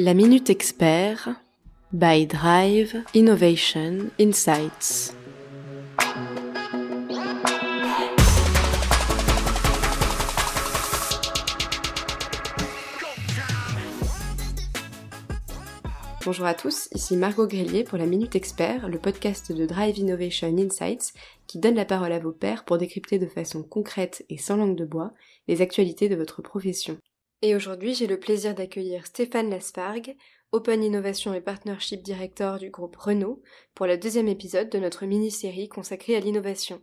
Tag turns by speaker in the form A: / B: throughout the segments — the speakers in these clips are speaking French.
A: La Minute Expert by Drive Innovation Insights. Bonjour à tous, ici Margot Grélier pour la Minute Expert, le podcast de Drive Innovation Insights qui donne la parole à vos pairs pour décrypter de façon concrète et sans langue de bois les actualités de votre profession. Et aujourd'hui, j'ai le plaisir d'accueillir Stéphane Lasfargue, Open Innovation et Partnership Director du groupe Renault, pour le deuxième épisode de notre mini-série consacrée à l'innovation.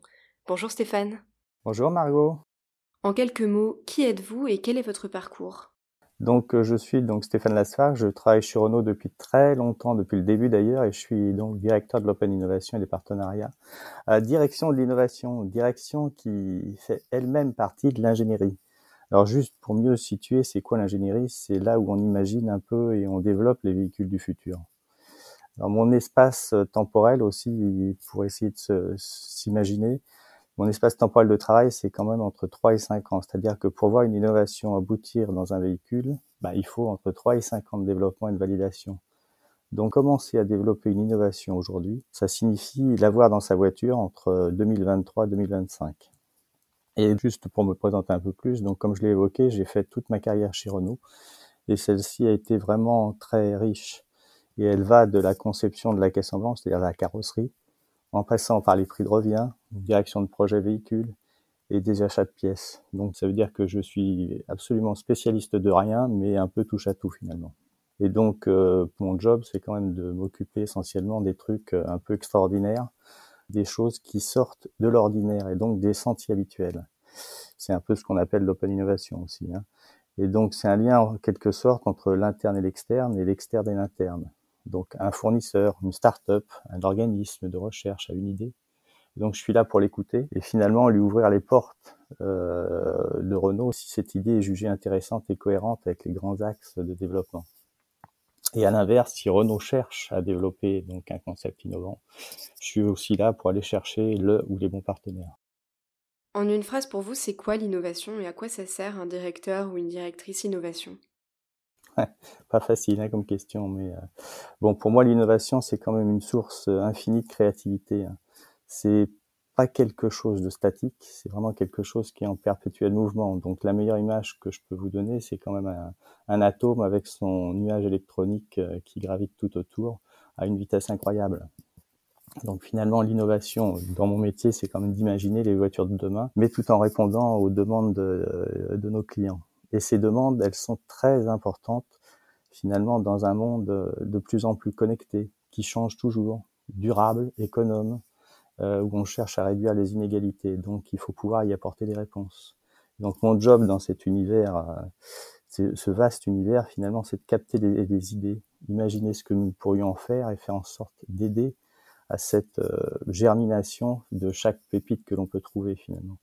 A: Bonjour Stéphane.
B: Bonjour Margot.
A: En quelques mots, qui êtes-vous et quel est votre parcours?
B: Donc euh, je suis donc Stéphane Lasfargue, je travaille chez Renault depuis très longtemps, depuis le début d'ailleurs, et je suis donc directeur de l'Open Innovation et des partenariats, direction de l'innovation, direction qui fait elle-même partie de l'ingénierie. Alors juste pour mieux situer, c'est quoi l'ingénierie? C'est là où on imagine un peu et on développe les véhicules du futur. Alors mon espace euh, temporel aussi, pour essayer de s'imaginer, mon espace temporel de travail, c'est quand même entre 3 et 5 ans. C'est-à-dire que pour voir une innovation aboutir dans un véhicule, bah, il faut entre 3 et 5 ans de développement et de validation. Donc commencer à développer une innovation aujourd'hui, ça signifie l'avoir dans sa voiture entre 2023 et 2025. Et juste pour me présenter un peu plus, donc comme je l'ai évoqué, j'ai fait toute ma carrière chez Renault et celle-ci a été vraiment très riche. Et elle va de la conception de la caisse en blanc, c'est-à-dire la carrosserie, en passant par les prix de revient, direction de projet véhicule et des achats de pièces. Donc ça veut dire que je suis absolument spécialiste de rien, mais un peu touche à tout finalement. Et donc euh, mon job, c'est quand même de m'occuper essentiellement des trucs euh, un peu extraordinaires des choses qui sortent de l'ordinaire et donc des sentiers habituels. C'est un peu ce qu'on appelle l'open innovation aussi. Hein. Et donc c'est un lien en quelque sorte entre l'interne et l'externe et l'externe et l'interne. Donc un fournisseur, une start-up, un organisme de recherche a une idée. donc je suis là pour l'écouter et finalement lui ouvrir les portes euh, de Renault si cette idée est jugée intéressante et cohérente avec les grands axes de développement. Et à l'inverse, si Renault cherche à développer donc un concept innovant, je suis aussi là pour aller chercher le ou les bons partenaires.
A: En une phrase pour vous, c'est quoi l'innovation et à quoi ça sert un directeur ou une directrice innovation?
B: Pas facile hein, comme question, mais euh, bon, pour moi, l'innovation, c'est quand même une source infinie de créativité. Hein. C'est pas quelque chose de statique, c'est vraiment quelque chose qui est en perpétuel mouvement. Donc la meilleure image que je peux vous donner, c'est quand même un, atome avec son nuage électronique euh, qui gravite tout autour à une vitesse incroyable. Donc finalement, l'innovation dans mon métier, c'est quand même d'imaginer les voitures de demain, mais tout en répondant aux demandes de, euh, de nos clients. Et ces demandes, elles sont très importantes finalement dans un monde de plus en plus connecté, qui change toujours, durable, économe, euh, où on cherche à réduire les inégalités. Donc il faut pouvoir y apporter des réponses. Donc mon job dans cet univers, euh, ce vaste univers, finalement, c'est de capter des, idées, imaginer ce que nous pourrions en faire et faire en sorte d'aider à cette euh, germination de chaque pépite que l'on peut trouver finalement.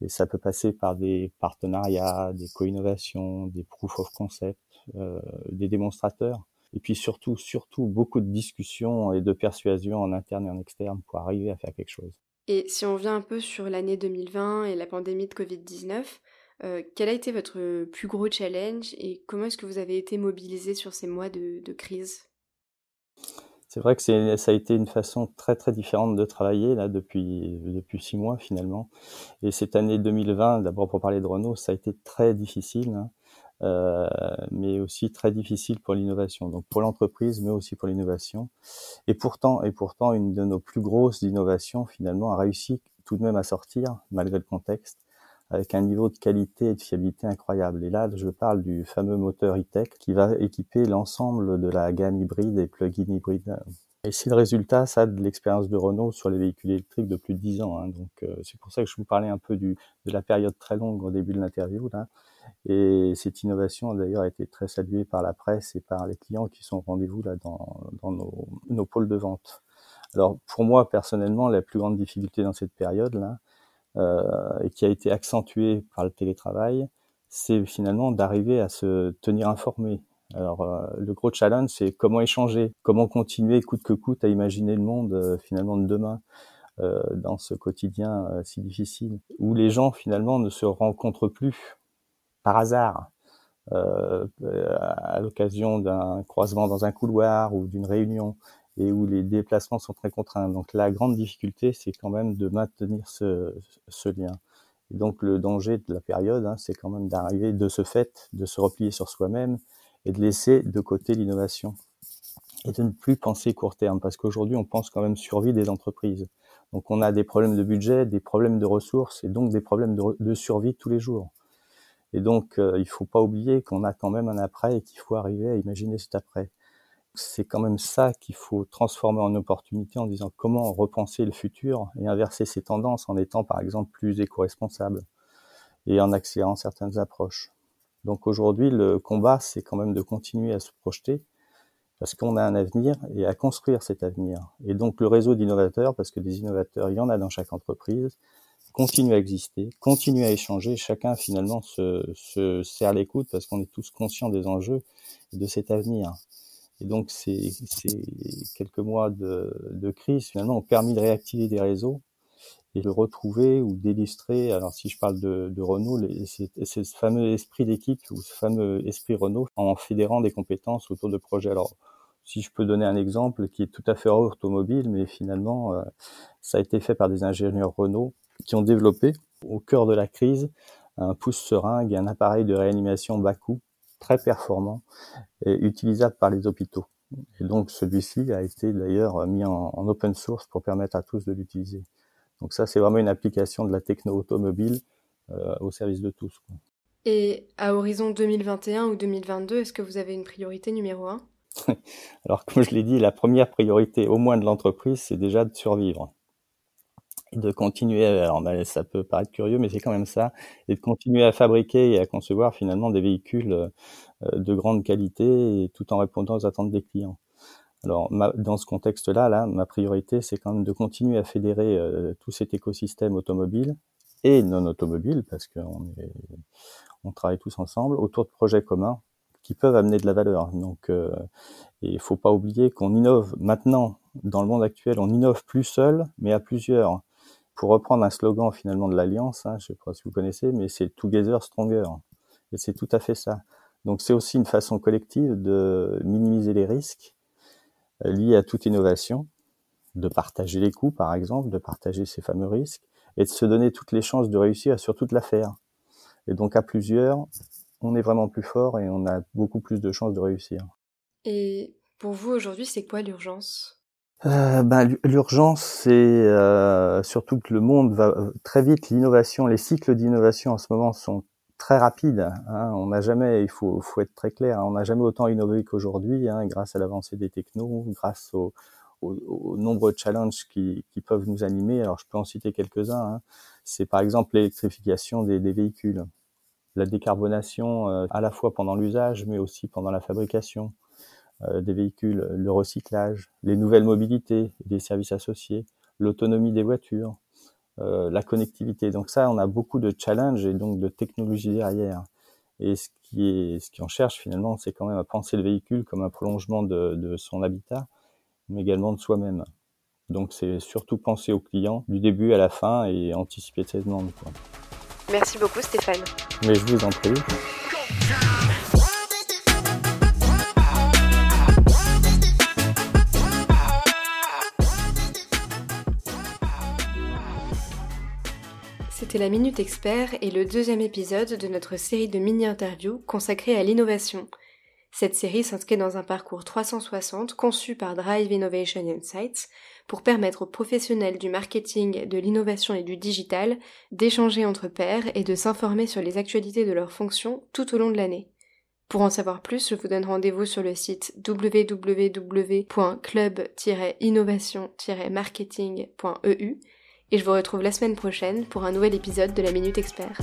B: Et ça peut passer par des partenariats, des co-innovations, des proof of concept, euh, des démonstrateurs et puis surtout, surtout beaucoup de discussions et de persuasion en interne et en externe pour arriver à faire quelque chose.
A: Et si on vient un peu sur l'année 2020 et la pandémie de Covid-19, euh, quel a été votre plus gros challenge et comment est-ce que vous avez été mobilisé sur ces mois de, de crise?
B: C'est vrai que ça a été une façon très très différente de travailler là depuis depuis six mois finalement. Et cette année 2020, d'abord pour parler de Renault, ça a été très difficile. Hein. Euh, mais aussi très difficile pour l'innovation. Donc pour l'entreprise, mais aussi pour l'innovation. Et pourtant, et pourtant, une de nos plus grosses innovations finalement a réussi tout de même à sortir malgré le contexte avec un niveau de qualité et de fiabilité incroyable. Et là, je parle du fameux moteur e-tech qui va équiper l'ensemble de la gamme hybride et plug-in hybride. Et c'est le résultat, ça, de l'expérience de Renault sur les véhicules électriques de plus de 10 ans. Hein. Donc, euh, c'est pour ça que je vous parlais un peu du, de la période très longue au début de l'interview. Là. Et cette innovation, d'ailleurs, a été très saluée par la presse et par les clients qui sont au rendez-vous là dans, dans nos, nos, pôles de vente. Alors, pour moi, personnellement, la plus grande difficulté dans cette période-là, euh, et qui a été accentuée par le télétravail, c'est finalement d'arriver à se tenir informé. Alors, euh, le gros challenge, c'est comment échanger, comment continuer coûte que coûte à imaginer le monde euh, finalement de demain. Euh, dans ce quotidien si difficile, où les gens finalement ne se rencontrent plus par hasard. euh, à l'occasion d'un croisement dans un couloir ou d'une réunion et où les déplacements sont très contraints. Donc la grande difficulté, c'est quand même de maintenir ce, lien. Et donc le danger de la période, hein, c'est quand même d'arriver de ce fait, de se replier sur soi-même et de laisser de côté l'innovation et de ne plus penser court terme, parce qu'aujourd'hui on pense quand même survie des entreprises. Donc on a des problèmes de budget, des problèmes de ressources et donc des problèmes de survie tous les jours. Et donc euh, il faut pas oublier qu'on a quand même un après et qu'il faut arriver à imaginer cet après. C'est quand même ça qu'il faut transformer en opportunité en disant comment repenser le futur et inverser ces tendances en étant par exemple plus éco-responsable et en accélérant certaines approches. Donc aujourd'hui, le combat, c'est quand même de continuer à se projeter parce qu'on a un avenir et à construire cet avenir. Et donc le réseau d'innovateurs, parce que des innovateurs, il y en a dans chaque entreprise, continue à exister, continue à échanger. Chacun finalement se, se serre l'écoute parce qu'on est tous conscients des enjeux de cet avenir. Et donc, ces, quelques mois de, de, crise, finalement, ont permis de réactiver des réseaux et de retrouver ou d'illustrer, alors si je parle de, de Renault, c'est ce fameux esprit d'équipe ou ce fameux esprit Renault en fédérant des compétences autour de projets. Alors, si je peux donner un exemple qui est tout à fait automobile, mais finalement, euh, ça a été fait par des ingénieurs Renault qui ont développé, au cœur de la crise, un pouce-seringue et un appareil de réanimation bas coût très performant et utilisable par les hôpitaux. Et donc celui-ci a été d'ailleurs mis en, open source pour permettre à tous de l'utiliser. Donc ça, c'est vraiment une application de la techno automobile euh, au service de tous.
A: Et à horizon 2021 ou 2022, est-ce que vous avez une priorité numéro un?
B: Alors comme je l'ai dit, la première priorité au moins de l'entreprise, c'est déjà de survivre de continuer, alors ben, ça peut paraître curieux, mais c'est quand même ça, et de continuer à fabriquer et à concevoir finalement des véhicules euh, de grande qualité tout en répondant aux attentes des clients. Alors dans ce contexte-là, là, ma priorité, c'est quand même de continuer à fédérer euh, tout cet écosystème automobile et non automobile, parce qu'on on travaille tous ensemble autour de projets communs qui peuvent amener de la valeur. Donc, euh, il faut pas oublier qu'on innove maintenant dans le monde actuel, on innove plus seul, mais à plusieurs pour reprendre un slogan finalement de l'Alliance, hein, je sais pas si vous connaissez, mais c'est Together Stronger. Et c'est tout à fait ça. Donc c'est aussi une façon collective de minimiser les risques euh, liés à toute innovation, de partager les coûts par exemple, de partager ces fameux risques, et de se donner toutes les chances de réussir sur toute l'affaire. Et donc à plusieurs, on est vraiment plus fort et on a beaucoup plus de chances de réussir.
A: Et pour vous aujourd'hui, c'est quoi l'urgence?
B: Euh, ben, L'urgence, c'est euh, surtout que le monde va euh, très vite. L'innovation, les cycles d'innovation en ce moment sont très rapides. Hein. On n'a jamais, il faut, faut être très clair, hein, on n'a jamais autant innové qu'aujourd'hui, hein, grâce à l'avancée des technos, grâce aux au, nombreux challenges qui, qui, peuvent nous animer. Alors, je peux en citer quelques-uns. Hein. C'est par exemple l'électrification des, des, véhicules, la décarbonation euh, à la fois pendant l'usage, mais aussi pendant la fabrication des véhicules, le recyclage, les nouvelles mobilités, les services associés, l'autonomie des voitures, euh, la connectivité. Donc ça, on a beaucoup de challenges et donc de technologies derrière. Et ce qui est, ce qui en cherche finalement, c'est quand même à penser le véhicule comme un prolongement de, de son habitat, mais également de soi-même. Donc c'est surtout penser au client du début à la fin et anticiper ses demandes. Quoi.
A: Merci beaucoup Stéphane.
B: Mais je vous en prie.
A: C'était la Minute Expert et le deuxième épisode de notre série de mini-interviews consacrée à l'innovation. Cette série s'inscrit dans un parcours 360 conçu par Drive Innovation Insights pour permettre aux professionnels du marketing, de l'innovation et du digital d'échanger entre pairs et de s'informer sur les actualités de leurs fonctions tout au long de l'année. Pour en savoir plus, je vous donne rendez-vous sur le site www.club-innovation-marketing.eu et je vous retrouve la semaine prochaine pour un nouvel épisode de la Minute Expert.